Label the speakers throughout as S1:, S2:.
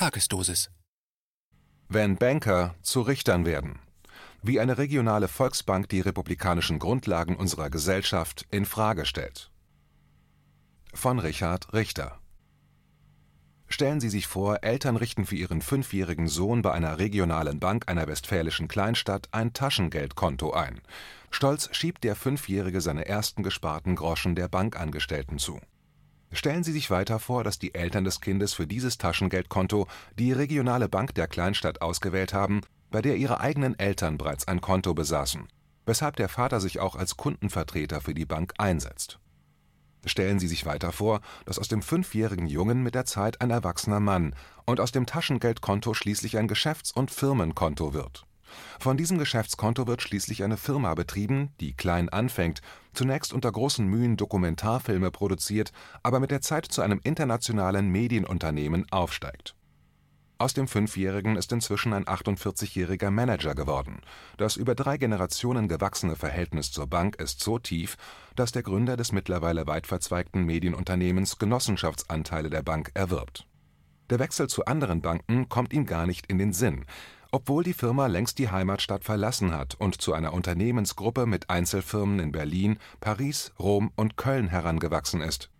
S1: Tagesdosis.
S2: Wenn Banker zu Richtern werden. Wie eine regionale Volksbank die republikanischen Grundlagen unserer Gesellschaft in Frage stellt. Von Richard Richter. Stellen Sie sich vor, Eltern richten für ihren fünfjährigen Sohn bei einer regionalen Bank einer westfälischen Kleinstadt ein Taschengeldkonto ein. Stolz schiebt der Fünfjährige seine ersten gesparten Groschen der Bankangestellten zu. Stellen Sie sich weiter vor, dass die Eltern des Kindes für dieses Taschengeldkonto die regionale Bank der Kleinstadt ausgewählt haben, bei der ihre eigenen Eltern bereits ein Konto besaßen, weshalb der Vater sich auch als Kundenvertreter für die Bank einsetzt. Stellen Sie sich weiter vor, dass aus dem fünfjährigen Jungen mit der Zeit ein erwachsener Mann und aus dem Taschengeldkonto schließlich ein Geschäfts- und Firmenkonto wird. Von diesem Geschäftskonto wird schließlich eine Firma betrieben, die klein anfängt, zunächst unter großen Mühen Dokumentarfilme produziert, aber mit der Zeit zu einem internationalen Medienunternehmen aufsteigt. Aus dem Fünfjährigen ist inzwischen ein 48-jähriger Manager geworden. Das über drei Generationen gewachsene Verhältnis zur Bank ist so tief, dass der Gründer des mittlerweile weit verzweigten Medienunternehmens Genossenschaftsanteile der Bank erwirbt. Der Wechsel zu anderen Banken kommt ihm gar nicht in den Sinn obwohl die Firma längst die Heimatstadt verlassen hat und zu einer Unternehmensgruppe mit Einzelfirmen in Berlin, Paris, Rom und Köln herangewachsen ist.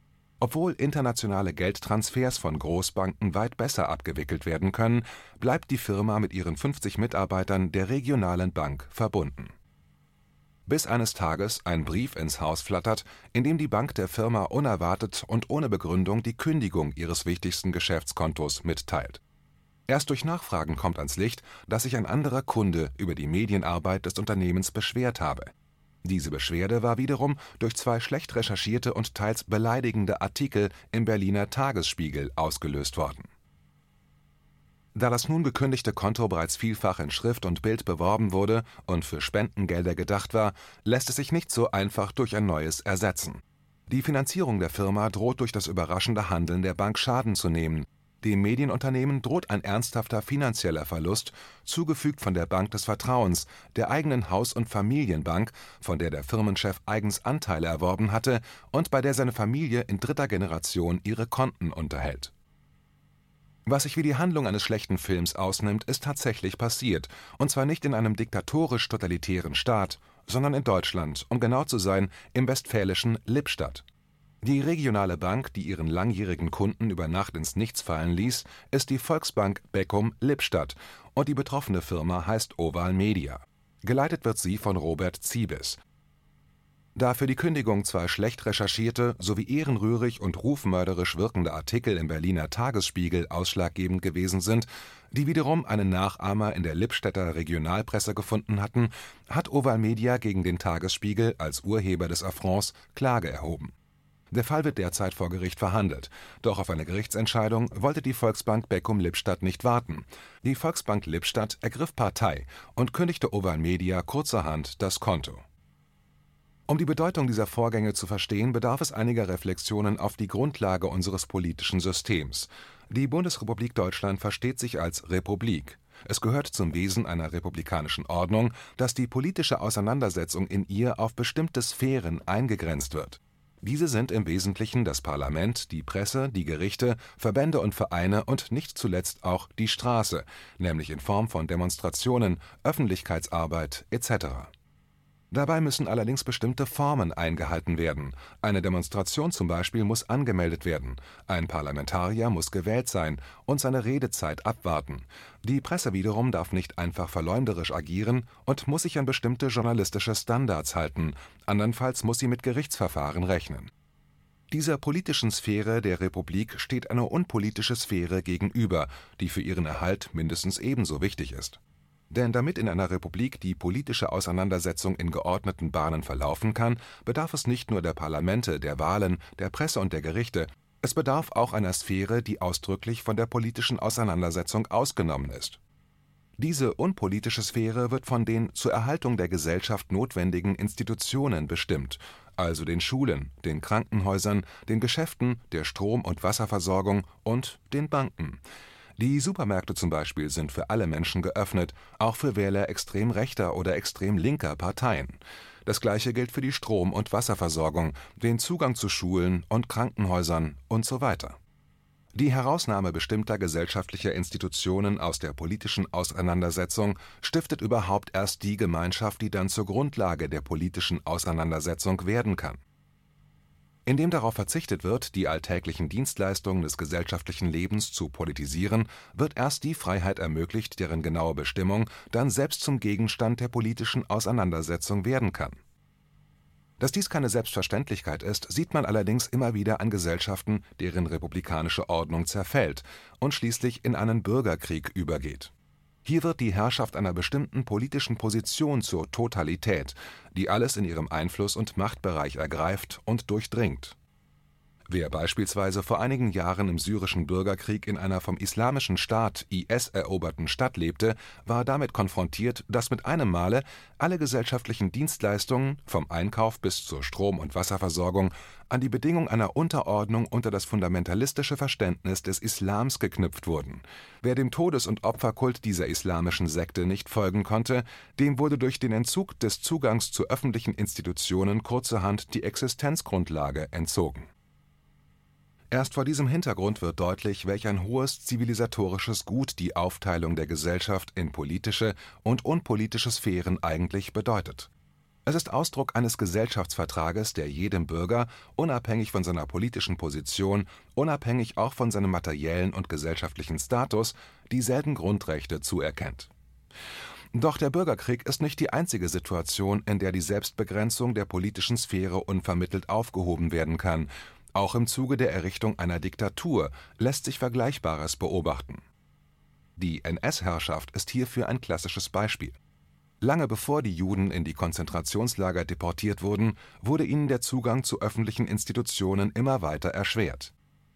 S2: Obwohl internationale Geldtransfers von Großbanken weit besser abgewickelt werden können, bleibt die Firma mit ihren 50 Mitarbeitern der regionalen Bank verbunden. Bis eines Tages ein Brief ins Haus flattert, in dem die Bank der Firma unerwartet und ohne Begründung die Kündigung ihres wichtigsten Geschäftskontos mitteilt Erst durch Nachfragen kommt ans Licht, dass sich ein anderer Kunde über die Medienarbeit des Unternehmens beschwert habe. Diese Beschwerde war wiederum durch zwei schlecht recherchierte und teils beleidigende Artikel im Berliner Tagesspiegel ausgelöst worden. Da das nun gekündigte Konto bereits vielfach in Schrift und Bild beworben wurde und für Spendengelder gedacht war, lässt es sich nicht so einfach durch ein neues ersetzen. Die Finanzierung der Firma droht durch das überraschende Handeln der Bank Schaden zu nehmen dem Medienunternehmen droht ein ernsthafter finanzieller Verlust, zugefügt von der Bank des Vertrauens, der eigenen Haus und Familienbank, von der der Firmenchef eigens Anteile erworben hatte und bei der seine Familie in dritter Generation ihre Konten unterhält. Was sich wie die Handlung eines schlechten Films ausnimmt, ist tatsächlich passiert, und zwar nicht in einem diktatorisch-totalitären Staat, sondern in Deutschland, um genau zu sein, im westfälischen Lippstadt die regionale Bank, die ihren langjährigen Kunden über Nacht ins Nichts fallen ließ, ist die Volksbank Beckum-Lippstadt und die betroffene Firma heißt Oval Media. Geleitet wird sie von Robert Ziebes. Da für die Kündigung zwei schlecht recherchierte sowie ehrenrührig und rufmörderisch wirkende Artikel im Berliner Tagesspiegel ausschlaggebend gewesen sind, die wiederum einen Nachahmer in der Lippstädter Regionalpresse gefunden hatten, hat Oval Media gegen den Tagesspiegel als Urheber des Affronts Klage erhoben der Fall wird derzeit vor Gericht verhandelt. Doch auf eine Gerichtsentscheidung wollte die Volksbank Beckum-Lippstadt nicht warten. Die Volksbank Lippstadt ergriff Partei und kündigte Oval Media kurzerhand das Konto. Um die Bedeutung dieser Vorgänge zu verstehen, bedarf es einiger Reflexionen auf die Grundlage unseres politischen Systems. Die Bundesrepublik Deutschland versteht sich als Republik. Es gehört zum Wesen einer republikanischen Ordnung, dass die politische Auseinandersetzung in ihr auf bestimmte Sphären eingegrenzt wird diese sind im Wesentlichen das Parlament, die Presse, die Gerichte, Verbände und Vereine und nicht zuletzt auch die Straße, nämlich in Form von Demonstrationen, Öffentlichkeitsarbeit etc. Dabei müssen allerdings bestimmte Formen eingehalten werden. Eine Demonstration zum Beispiel muss angemeldet werden, ein Parlamentarier muss gewählt sein und seine Redezeit abwarten. Die Presse wiederum darf nicht einfach verleumderisch agieren und muss sich an bestimmte journalistische Standards halten, andernfalls muss sie mit Gerichtsverfahren rechnen. Dieser politischen Sphäre der Republik steht eine unpolitische Sphäre gegenüber, die für ihren Erhalt mindestens ebenso wichtig ist denn damit in einer Republik die politische Auseinandersetzung in geordneten Bahnen verlaufen kann, bedarf es nicht nur der Parlamente, der Wahlen, der Presse und der Gerichte, es bedarf auch einer Sphäre, die ausdrücklich von der politischen Auseinandersetzung ausgenommen ist. Diese unpolitische Sphäre wird von den zur Erhaltung der Gesellschaft notwendigen Institutionen bestimmt, also den Schulen, den Krankenhäusern, den Geschäften, der Strom- und Wasserversorgung und den Banken die Supermärkte zum Beispiel sind für alle Menschen geöffnet, auch für Wähler extrem rechter oder extrem linker Parteien. Das gleiche gilt für die Strom- und Wasserversorgung, den Zugang zu Schulen und Krankenhäusern und so weiter. Die Herausnahme bestimmter gesellschaftlicher Institutionen aus der politischen Auseinandersetzung stiftet überhaupt erst die Gemeinschaft, die dann zur Grundlage der politischen Auseinandersetzung werden kann. Indem darauf verzichtet wird, die alltäglichen Dienstleistungen des gesellschaftlichen Lebens zu politisieren, wird erst die Freiheit ermöglicht, deren genaue Bestimmung dann selbst zum Gegenstand der politischen Auseinandersetzung werden kann dass dies keine Selbstverständlichkeit ist, sieht man allerdings immer wieder an Gesellschaften, deren republikanische Ordnung zerfällt und schließlich in einen Bürgerkrieg übergeht. Hier wird die Herrschaft einer bestimmten politischen Position zur Totalität, die alles in ihrem Einfluss und Machtbereich ergreift und durchdringt Wer beispielsweise vor einigen Jahren im syrischen Bürgerkrieg in einer vom Islamischen Staat (IS) eroberten Stadt lebte, war damit konfrontiert, dass mit einem Male alle gesellschaftlichen Dienstleistungen vom Einkauf bis zur Strom und Wasserversorgung an die Bedingung einer Unterordnung unter das fundamentalistische Verständnis des Islams geknüpft wurden. Wer dem Todes und Opferkult dieser islamischen Sekte nicht folgen konnte, dem wurde durch den Entzug des Zugangs zu öffentlichen Institutionen kurzerhand die Existenzgrundlage entzogen Erst vor diesem Hintergrund wird deutlich, welch ein hohes zivilisatorisches Gut die Aufteilung der Gesellschaft in politische und unpolitische Sphären eigentlich bedeutet. Es ist Ausdruck eines Gesellschaftsvertrages, der jedem Bürger, unabhängig von seiner politischen Position, unabhängig auch von seinem materiellen und gesellschaftlichen Status, dieselben Grundrechte zuerkennt. Doch der Bürgerkrieg ist nicht die einzige Situation, in der die Selbstbegrenzung der politischen Sphäre unvermittelt aufgehoben werden kann auch im Zuge der Errichtung einer Diktatur lässt sich Vergleichbares beobachten. Die NS-Herrschaft ist hierfür ein klassisches Beispiel. Lange bevor die Juden in die Konzentrationslager deportiert wurden, wurde ihnen der Zugang zu öffentlichen Institutionen immer weiter erschwert.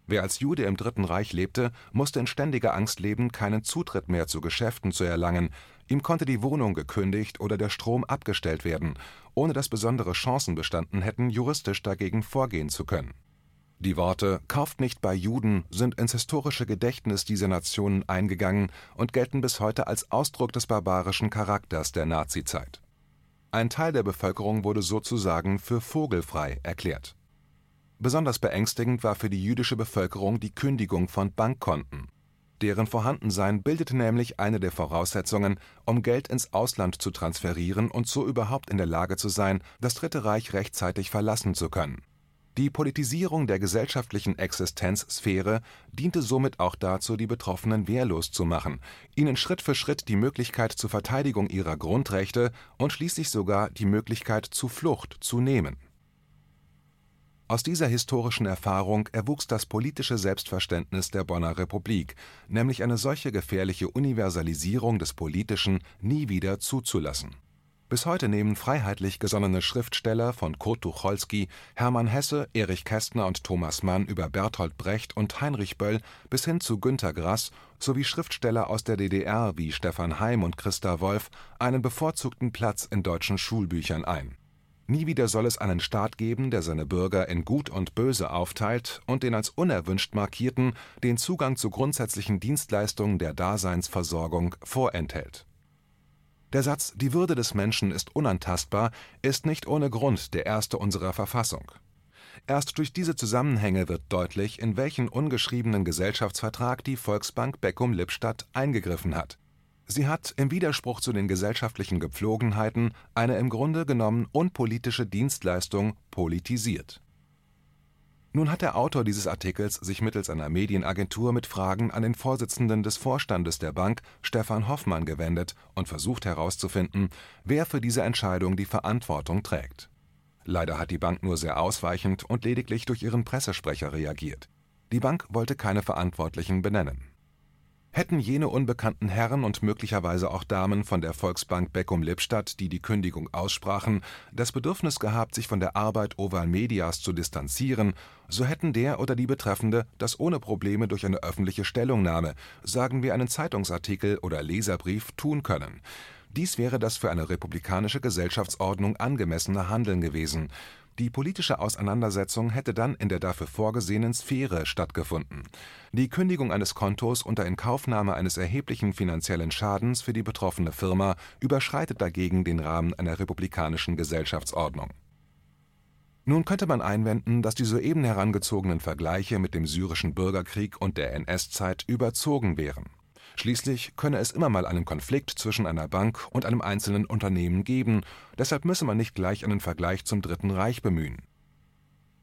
S2: Wer als Jude im Dritten Reich lebte, musste in ständiger Angst leben, keinen Zutritt mehr zu Geschäften zu erlangen, ihm konnte die Wohnung gekündigt oder der Strom abgestellt werden, ohne dass besondere Chancen bestanden hätten, juristisch dagegen vorgehen zu können die Worte „ Kauft nicht bei Juden “sind ins historische Gedächtnis dieser Nationen eingegangen und gelten bis heute als Ausdruck des barbarischen Charakters der Nazizeit. Ein Teil der Bevölkerung wurde sozusagen für vogelfrei erklärt. Besonders beängstigend war für die jüdische Bevölkerung die Kündigung von Bankkonten. Deren Vorhandensein bildete nämlich eine der Voraussetzungen, um Geld ins Ausland zu transferieren und so überhaupt in der Lage zu sein, das Dritte Reich rechtzeitig verlassen zu können die Politisierung der gesellschaftlichen Existenzsphäre diente somit auch dazu, die Betroffenen wehrlos zu machen, ihnen Schritt für Schritt die Möglichkeit zur Verteidigung ihrer Grundrechte und schließlich sogar die Möglichkeit zu Flucht zu nehmen. Aus dieser historischen Erfahrung erwuchs das politische Selbstverständnis der Bonner Republik, nämlich eine solche gefährliche Universalisierung des Politischen nie wieder zuzulassen bis heute nehmen freiheitlich gesonnene Schriftsteller von Kurt Tucholsky, Hermann Hesse, Erich Kästner und Thomas Mann über Bertolt Brecht und Heinrich Böll bis hin zu Günter Grass sowie Schriftsteller aus der DDR wie Stefan Heym und Christa Wolf einen bevorzugten Platz in deutschen Schulbüchern ein. Nie wieder soll es einen Staat geben, der seine Bürger in Gut und Böse aufteilt und den als unerwünscht Markierten den Zugang zu grundsätzlichen Dienstleistungen der Daseinsversorgung vorenthält der Satz Die Würde des Menschen ist unantastbar ist nicht ohne Grund der erste unserer Verfassung. Erst durch diese Zusammenhänge wird deutlich, in welchen ungeschriebenen Gesellschaftsvertrag die Volksbank Beckum-Lippstadt eingegriffen hat. Sie hat im Widerspruch zu den gesellschaftlichen Gepflogenheiten eine im Grunde genommen unpolitische Dienstleistung politisiert nun hat der Autor dieses Artikels sich mittels einer Medienagentur mit Fragen an den Vorsitzenden des Vorstandes der Bank, Stefan Hoffmann, gewendet und versucht herauszufinden, wer für diese Entscheidung die Verantwortung trägt. Leider hat die Bank nur sehr ausweichend und lediglich durch ihren Pressesprecher reagiert. Die Bank wollte keine Verantwortlichen benennen Hätten jene unbekannten Herren und möglicherweise auch Damen von der Volksbank Beckum-Lippstadt, die die Kündigung aussprachen, das Bedürfnis gehabt, sich von der Arbeit Oval Medias zu distanzieren, so hätten der oder die Betreffende das ohne Probleme durch eine öffentliche Stellungnahme, sagen wir einen Zeitungsartikel oder Leserbrief, tun können. Dies wäre das für eine republikanische Gesellschaftsordnung angemessene Handeln gewesen die politische Auseinandersetzung hätte dann in der dafür vorgesehenen Sphäre stattgefunden. Die Kündigung eines Kontos unter Inkaufnahme eines erheblichen finanziellen Schadens für die betroffene Firma überschreitet dagegen den Rahmen einer republikanischen Gesellschaftsordnung Nun könnte man einwenden, dass die soeben herangezogenen Vergleiche mit dem syrischen Bürgerkrieg und der NS-Zeit überzogen wären. Schließlich könne es immer mal einen Konflikt zwischen einer Bank und einem einzelnen Unternehmen geben, deshalb müsse man nicht gleich einen Vergleich zum Dritten Reich bemühen.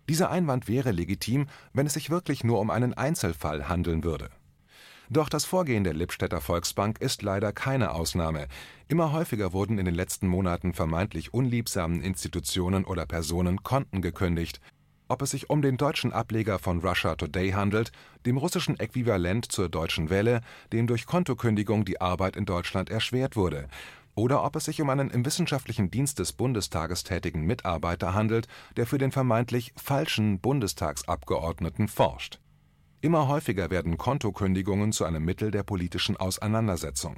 S2: Dieser Einwand wäre legitim, wenn es sich wirklich nur um einen Einzelfall handeln würde. Doch das Vorgehen der Lippstädter Volksbank ist leider keine Ausnahme. Immer häufiger wurden in den letzten Monaten vermeintlich unliebsamen Institutionen oder Personen Konten gekündigt. Ob es sich um den deutschen Ableger von Russia Today handelt, dem russischen Äquivalent zur Deutschen Welle, dem durch Kontokündigung die Arbeit in Deutschland erschwert wurde, oder ob es sich um einen im wissenschaftlichen Dienst des Bundestages tätigen Mitarbeiter handelt, der für den vermeintlich falschen Bundestagsabgeordneten forscht Immer häufiger werden Kontokündigungen zu einem Mittel der politischen Auseinandersetzung.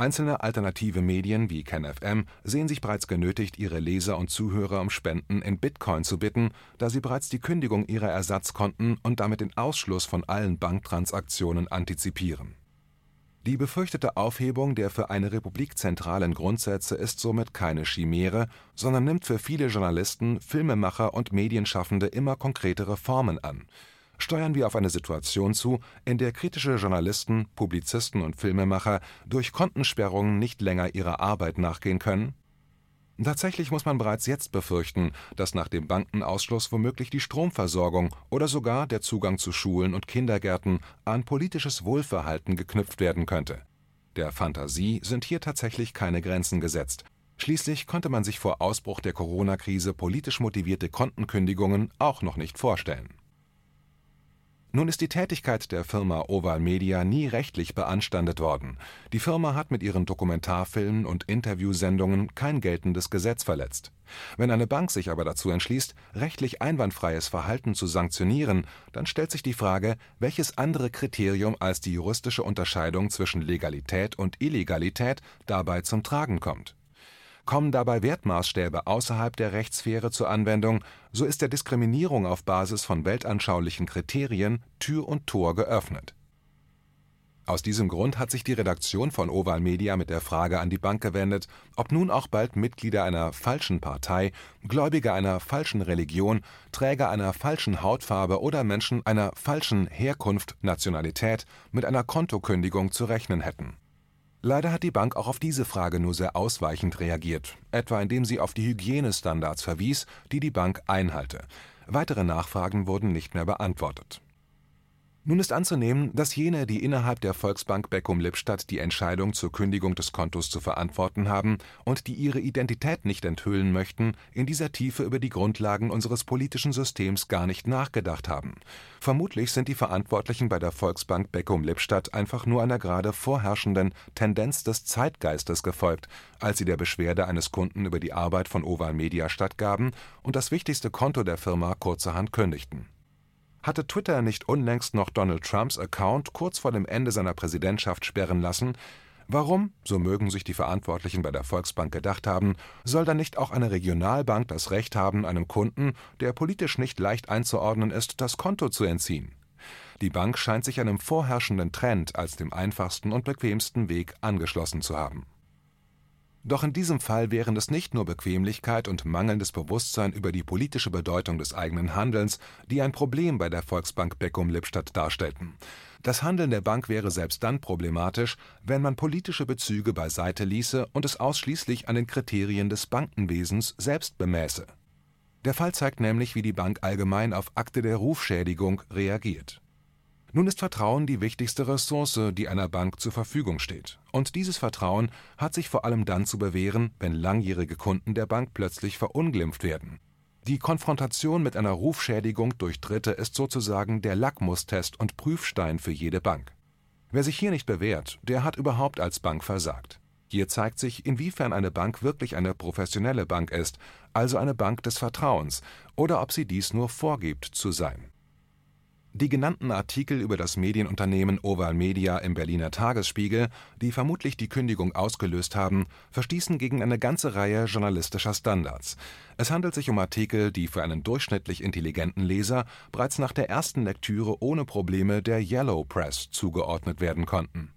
S2: Einzelne alternative Medien wie KenFM sehen sich bereits genötigt, ihre Leser und Zuhörer um Spenden in Bitcoin zu bitten, da sie bereits die Kündigung ihrer Ersatzkonten und damit den Ausschluss von allen Banktransaktionen antizipieren. Die befürchtete Aufhebung der für eine Republik zentralen Grundsätze ist somit keine Chimäre, sondern nimmt für viele Journalisten, Filmemacher und Medienschaffende immer konkretere Formen an steuern wir auf eine Situation zu, in der kritische Journalisten, Publizisten und Filmemacher durch Kontensperrungen nicht länger ihrer Arbeit nachgehen können? Tatsächlich muss man bereits jetzt befürchten, dass nach dem Bankenausschluss womöglich die Stromversorgung oder sogar der Zugang zu Schulen und Kindergärten an politisches Wohlverhalten geknüpft werden könnte. Der Fantasie sind hier tatsächlich keine Grenzen gesetzt. Schließlich konnte man sich vor Ausbruch der Corona-Krise politisch motivierte Kontenkündigungen auch noch nicht vorstellen nun ist die Tätigkeit der Firma Oval Media nie rechtlich beanstandet worden. Die Firma hat mit ihren Dokumentarfilmen und Interviewsendungen kein geltendes Gesetz verletzt. Wenn eine Bank sich aber dazu entschließt, rechtlich einwandfreies Verhalten zu sanktionieren, dann stellt sich die Frage, welches andere Kriterium als die juristische Unterscheidung zwischen Legalität und Illegalität dabei zum Tragen kommt Kommen dabei Wertmaßstäbe außerhalb der Rechtssphäre zur Anwendung, so ist der Diskriminierung auf Basis von weltanschaulichen Kriterien Tür und Tor geöffnet. Aus diesem Grund hat sich die Redaktion von Oval Media mit der Frage an die Bank gewendet, ob nun auch bald Mitglieder einer falschen Partei, Gläubige einer falschen Religion, Träger einer falschen Hautfarbe oder Menschen einer falschen Herkunft, Nationalität mit einer Kontokündigung zu rechnen hätten Leider hat die Bank auch auf diese Frage nur sehr ausweichend reagiert, etwa indem sie auf die Hygienestandards verwies, die die Bank einhalte. Weitere Nachfragen wurden nicht mehr beantwortet nun ist anzunehmen, dass jene, die innerhalb der Volksbank Beckum-Lippstadt die Entscheidung zur Kündigung des Kontos zu verantworten haben und die ihre Identität nicht enthüllen möchten, in dieser Tiefe über die Grundlagen unseres politischen Systems gar nicht nachgedacht haben. Vermutlich sind die Verantwortlichen bei der Volksbank Beckum-Lippstadt einfach nur einer gerade vorherrschenden Tendenz des Zeitgeistes gefolgt, als sie der Beschwerde eines Kunden über die Arbeit von Oval Media stattgaben und das wichtigste Konto der Firma kurzerhand kündigten hatte Twitter nicht unlängst noch Donald Trumps Account kurz vor dem Ende seiner Präsidentschaft sperren lassen, warum, so mögen sich die Verantwortlichen bei der Volksbank gedacht haben, soll dann nicht auch eine Regionalbank das Recht haben, einem Kunden, der politisch nicht leicht einzuordnen ist, das Konto zu entziehen? Die Bank scheint sich einem vorherrschenden Trend als dem einfachsten und bequemsten Weg angeschlossen zu haben doch in diesem Fall wären es nicht nur Bequemlichkeit und mangelndes Bewusstsein über die politische Bedeutung des eigenen Handelns, die ein Problem bei der Volksbank Beckum-Lippstadt darstellten. Das Handeln der Bank wäre selbst dann problematisch, wenn man politische Bezüge beiseite ließe und es ausschließlich an den Kriterien des Bankenwesens selbst bemäße. Der Fall zeigt nämlich, wie die Bank allgemein auf Akte der Rufschädigung reagiert nun ist Vertrauen die wichtigste Ressource, die einer Bank zur Verfügung steht. Und dieses Vertrauen hat sich vor allem dann zu bewähren, wenn langjährige Kunden der Bank plötzlich verunglimpft werden. Die Konfrontation mit einer Rufschädigung durch Dritte ist sozusagen der Lackmustest und Prüfstein für jede Bank. Wer sich hier nicht bewährt, der hat überhaupt als Bank versagt. Hier zeigt sich, inwiefern eine Bank wirklich eine professionelle Bank ist, also eine Bank des Vertrauens, oder ob sie dies nur vorgibt zu sein. Die genannten Artikel über das Medienunternehmen Oval Media im Berliner Tagesspiegel, die vermutlich die Kündigung ausgelöst haben, verstießen gegen eine ganze Reihe journalistischer Standards. Es handelt sich um Artikel, die für einen durchschnittlich intelligenten Leser bereits nach der ersten Lektüre ohne Probleme der Yellow Press zugeordnet werden konnten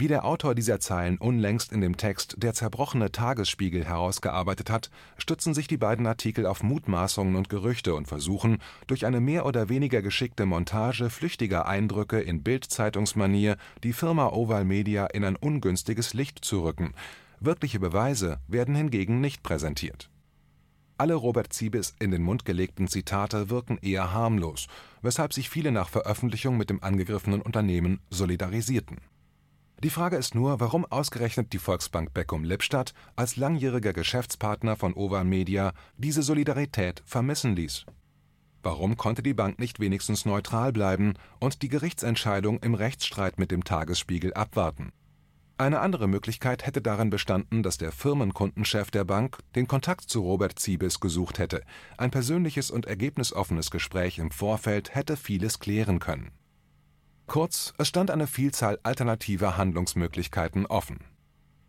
S2: Wie der Autor dieser Zeilen unlängst in dem Text Der zerbrochene Tagesspiegel herausgearbeitet hat, stützen sich die beiden Artikel auf Mutmaßungen und Gerüchte und versuchen, durch eine mehr oder weniger geschickte Montage flüchtiger Eindrücke in Bild-Zeitungsmanier die Firma Oval Media in ein ungünstiges Licht zu rücken. Wirkliche Beweise werden hingegen nicht präsentiert. Alle Robert Ziebes in den Mund gelegten Zitate wirken eher harmlos, weshalb sich viele nach Veröffentlichung mit dem angegriffenen Unternehmen solidarisierten die Frage ist nur, warum ausgerechnet die Volksbank Beckum-Lippstadt als langjähriger Geschäftspartner von Oval Media diese Solidarität vermissen ließ. Warum konnte die Bank nicht wenigstens neutral bleiben und die Gerichtsentscheidung im Rechtsstreit mit dem Tagesspiegel abwarten? Eine andere Möglichkeit hätte darin bestanden, dass der Firmenkundenchef der Bank den Kontakt zu Robert Ziebes gesucht hätte. Ein persönliches und ergebnisoffenes Gespräch im Vorfeld hätte vieles klären können Kurz, es stand eine Vielzahl alternativer Handlungsmöglichkeiten offen.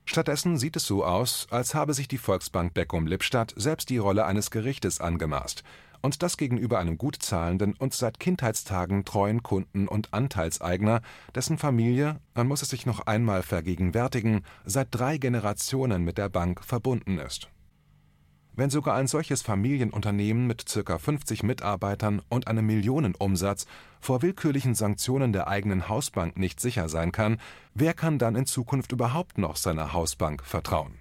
S2: Stattdessen sieht es so aus, als habe sich die Volksbank Beckum-Lippstadt selbst die Rolle eines Gerichtes angemaßt und das gegenüber einem gut zahlenden und seit Kindheitstagen treuen Kunden und Anteilseigner, dessen Familie, man muss es sich noch einmal vergegenwärtigen, seit drei Generationen mit der Bank verbunden ist wenn sogar ein solches Familienunternehmen mit ca. 50 Mitarbeitern und einem Millionenumsatz vor willkürlichen Sanktionen der eigenen Hausbank nicht sicher sein kann, wer kann dann in Zukunft überhaupt noch seiner Hausbank vertrauen